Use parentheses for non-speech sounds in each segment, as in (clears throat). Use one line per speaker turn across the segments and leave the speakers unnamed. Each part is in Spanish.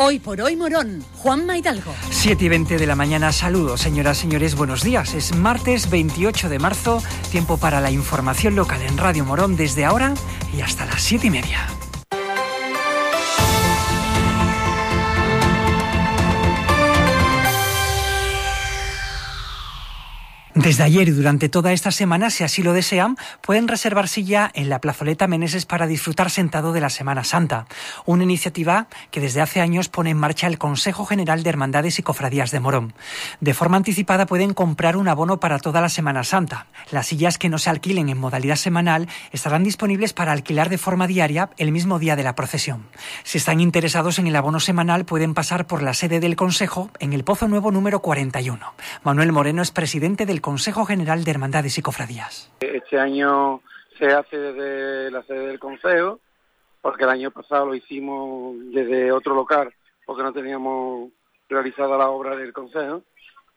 Hoy por hoy Morón, Juan Maidalgo.
7 y 20 de la mañana, saludos señoras, señores, buenos días. Es martes 28 de marzo, tiempo para la información local en Radio Morón desde ahora y hasta las 7 y media. Desde ayer y durante toda esta semana, si así lo desean, pueden reservar silla en la plazoleta Meneses para disfrutar sentado de la Semana Santa, una iniciativa que desde hace años pone en marcha el Consejo General de Hermandades y Cofradías de Morón. De forma anticipada pueden comprar un abono para toda la Semana Santa. Las sillas que no se alquilen en modalidad semanal estarán disponibles para alquilar de forma diaria el mismo día de la procesión. Si están interesados en el abono semanal, pueden pasar por la sede del Consejo en el Pozo Nuevo número 41. Manuel Moreno es presidente del General de Hermandades y Cofradías.
Este año se hace desde la sede del Consejo, porque el año pasado lo hicimos desde otro local, porque no teníamos realizada la obra del Consejo,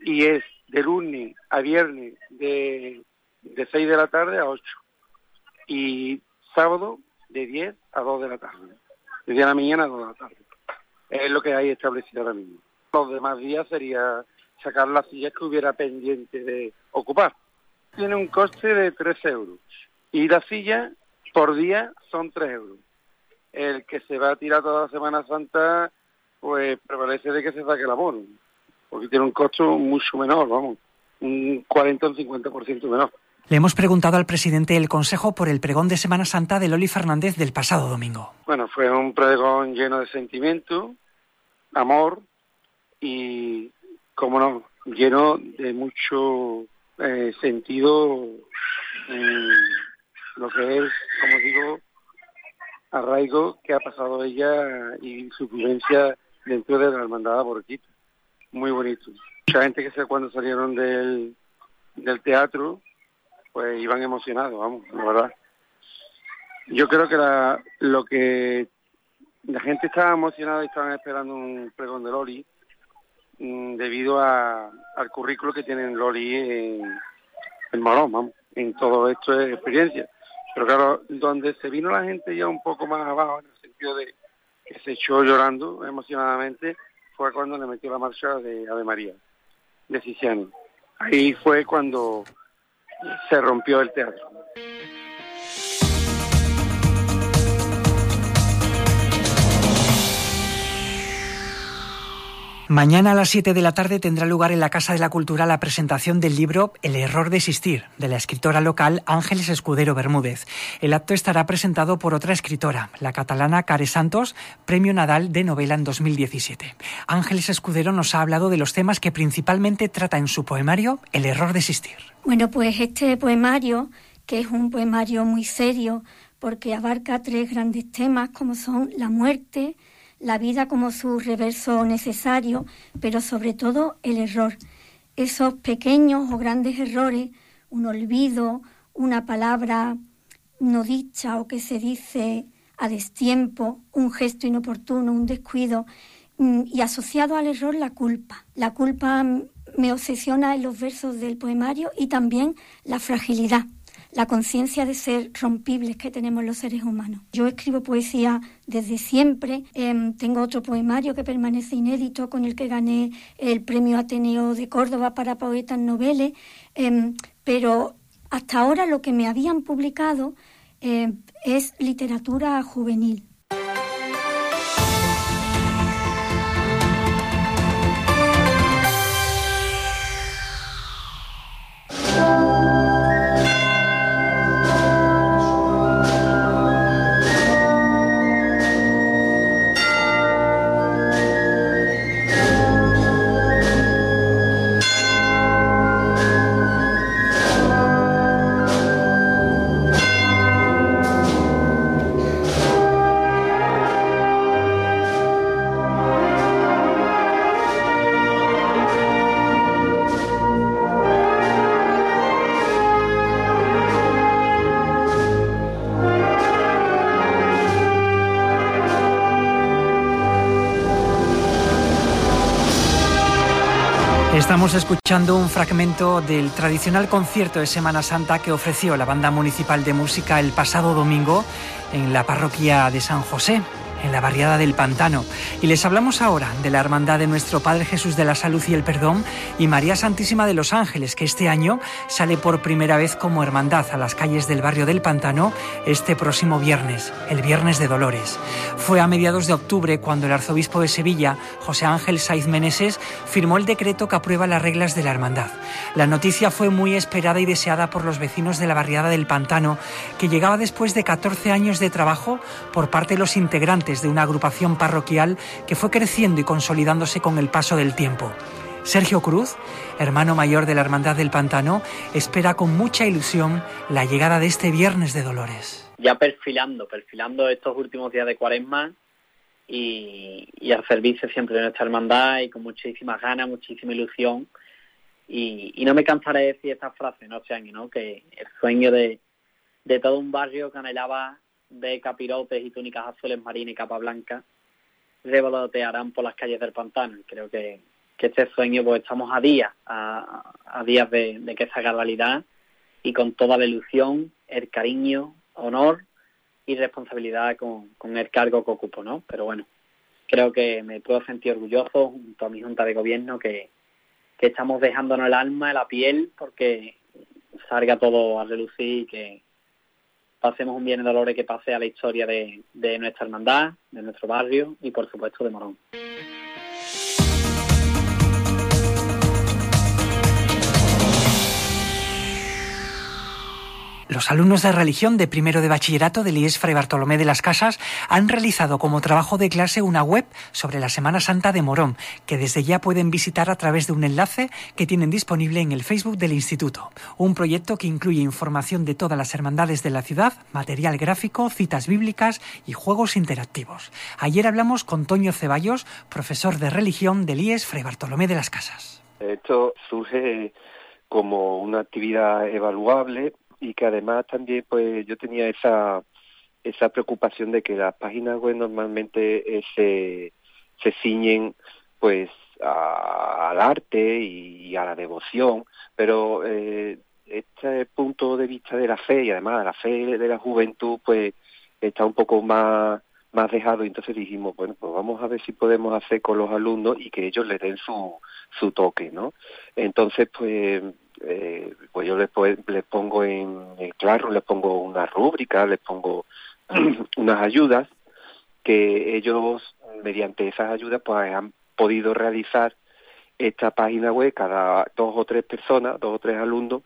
y es de lunes a viernes de, de 6 de la tarde a 8, y sábado de 10 a 2 de la tarde, de 10 de la mañana a 2 de la tarde. Es lo que hay establecido ahora mismo. Los demás días sería sacar las sillas que hubiera pendiente de ocupar. Tiene un coste de 3 euros y la silla por día son 3 euros. El que se va a tirar toda la Semana Santa, pues prevalece de que se saque el abono, porque tiene un costo mucho menor, vamos, un 40 o un 50% menor.
Le hemos preguntado al presidente del Consejo por el pregón de Semana Santa de Loli Fernández del pasado domingo.
Bueno, fue un pregón lleno de sentimiento, amor y como no, lleno de mucho eh, sentido en lo que es, como digo, arraigo que ha pasado ella y su vivencia dentro de la hermandad borquita. Muy bonito. Mucha gente que sé cuando salieron del, del teatro, pues iban emocionados, vamos, la verdad. Yo creo que la, lo que la gente estaba emocionada y estaban esperando un pregón de Loli, debido a, al currículo que tienen Loli en, en Morón, en todo esto de experiencia. Pero claro, donde se vino la gente ya un poco más abajo, en el sentido de que se echó llorando emocionadamente, fue cuando le metió la marcha de Ave María, de Ciciano. Ahí fue cuando se rompió el teatro.
Mañana a las 7 de la tarde tendrá lugar en la Casa de la Cultura la presentación del libro El error de existir, de la escritora local Ángeles Escudero Bermúdez. El acto estará presentado por otra escritora, la catalana Care Santos, Premio Nadal de Novela en 2017. Ángeles Escudero nos ha hablado de los temas que principalmente trata en su poemario El error de existir.
Bueno, pues este poemario, que es un poemario muy serio, porque abarca tres grandes temas como son la muerte, la vida como su reverso necesario, pero sobre todo el error. Esos pequeños o grandes errores, un olvido, una palabra no dicha o que se dice a destiempo, un gesto inoportuno, un descuido, mm, y asociado al error la culpa. La culpa me obsesiona en los versos del poemario y también la fragilidad la conciencia de ser rompibles que tenemos los seres humanos. Yo escribo poesía desde siempre, em, tengo otro poemario que permanece inédito con el que gané el premio Ateneo de Córdoba para poetas noveles, em, pero hasta ahora lo que me habían publicado em, es literatura juvenil.
Estamos escuchando un fragmento del tradicional concierto de Semana Santa que ofreció la Banda Municipal de Música el pasado domingo en la parroquia de San José, en la barriada del Pantano. Y les hablamos ahora de la Hermandad de nuestro Padre Jesús de la Salud y el Perdón y María Santísima de los Ángeles, que este año sale por primera vez como hermandad a las calles del barrio del Pantano este próximo viernes, el Viernes de Dolores. Fue a mediados de octubre cuando el arzobispo de Sevilla, José Ángel Saiz Meneses, firmó el decreto que aprueba las reglas de la hermandad. La noticia fue muy esperada y deseada por los vecinos de la barriada del Pantano, que llegaba después de 14 años de trabajo por parte de los integrantes de una agrupación parroquial que fue creciendo y consolidándose con el paso del tiempo. Sergio Cruz, hermano mayor de la Hermandad del Pantano, espera con mucha ilusión la llegada de este Viernes de Dolores.
Ya perfilando, perfilando estos últimos días de cuaresma y, al servicio siempre de nuestra hermandad y con muchísimas ganas, muchísima ilusión. Y, no me cansaré de decir esta frase, ¿no? O ¿no? que el sueño de, de todo un barrio que anhelaba de capirotes y túnicas azules marinas y capa blanca revolotearán por las calles del pantano. Creo que, este sueño, pues estamos a días, a, días de, que se haga realidad y con toda la ilusión, el cariño, honor y responsabilidad con, el cargo que ocupo, ¿no? Pero bueno, creo que me puedo sentir orgulloso junto a mi junta de gobierno que, que estamos dejándonos el alma, la piel, porque salga todo a relucir y que, pasemos un bien de dolores que pase a la historia de, de nuestra hermandad, de nuestro barrio y por supuesto de Morón.
Los alumnos de religión de primero de bachillerato del IES Fray Bartolomé de las Casas han realizado como trabajo de clase una web sobre la Semana Santa de Morón, que desde ya pueden visitar a través de un enlace que tienen disponible en el Facebook del Instituto. Un proyecto que incluye información de todas las hermandades de la ciudad, material gráfico, citas bíblicas y juegos interactivos. Ayer hablamos con Toño Ceballos, profesor de religión del IES Fray Bartolomé de las Casas.
Esto surge como una actividad evaluable y que además también pues yo tenía esa esa preocupación de que las páginas web normalmente eh, se, se ciñen pues al arte y, a la devoción, pero eh, este punto de vista de la fe y además de la fe de la juventud pues está un poco más más dejado. Entonces dijimos bueno pues vamos a ver si podemos hacer con los alumnos y que ellos le den su su toque no entonces pues eh, pues yo les, pongo en el claro, les pongo una rúbrica, les pongo (clears throat) unas ayudas que ellos mediante esas ayudas pues han podido realizar esta página web cada dos o tres personas, dos o tres alumnos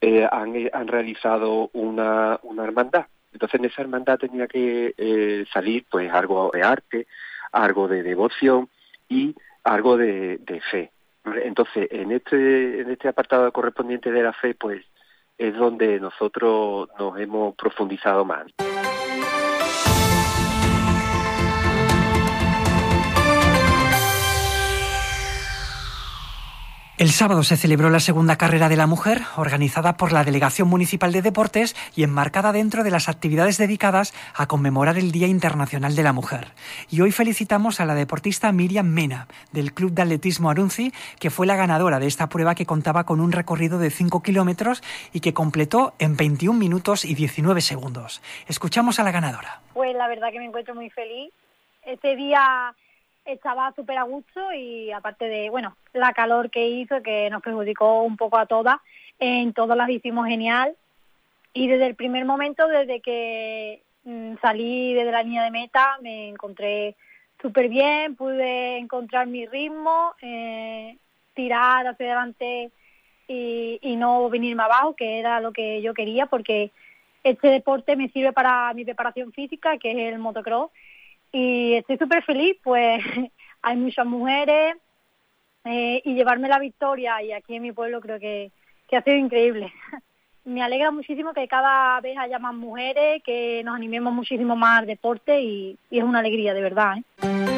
eh, han, han realizado una, una hermandad. Entonces en esa hermandad tenía que eh, salir pues algo de arte, algo de devoción y algo de fe. Entonces, en este, en este apartado correspondiente de la fe, pues es donde nosotros nos hemos profundizado más.
El sábado se celebró la segunda carrera de la mujer, organizada por la Delegación Municipal de Deportes y enmarcada dentro de las actividades dedicadas a conmemorar el Día Internacional de la Mujer. Y hoy felicitamos a la deportista Miriam Mena, del Club de Atletismo Arunzi, que fue la ganadora de esta prueba que contaba con un recorrido de 5 kilómetros y que completó en 21 minutos y 19 segundos. Escuchamos a la ganadora.
Pues la verdad que me encuentro muy feliz. Este día estaba súper a gusto y aparte de, bueno, la calor que hizo, que nos perjudicó un poco a todas, en todas las hicimos genial. Y desde el primer momento, desde que mm, salí desde la línea de meta, me encontré súper bien, pude encontrar mi ritmo, eh, tirar hacia adelante y, y no venirme abajo, que era lo que yo quería, porque este deporte me sirve para mi preparación física, que es el motocross, y estoy súper feliz, pues (laughs) hay muchas mujeres eh, y llevarme la victoria y aquí en mi pueblo creo que, que ha sido increíble. (laughs) Me alegra muchísimo que cada vez haya más mujeres, que nos animemos muchísimo más al deporte y, y es una alegría, de verdad. ¿eh?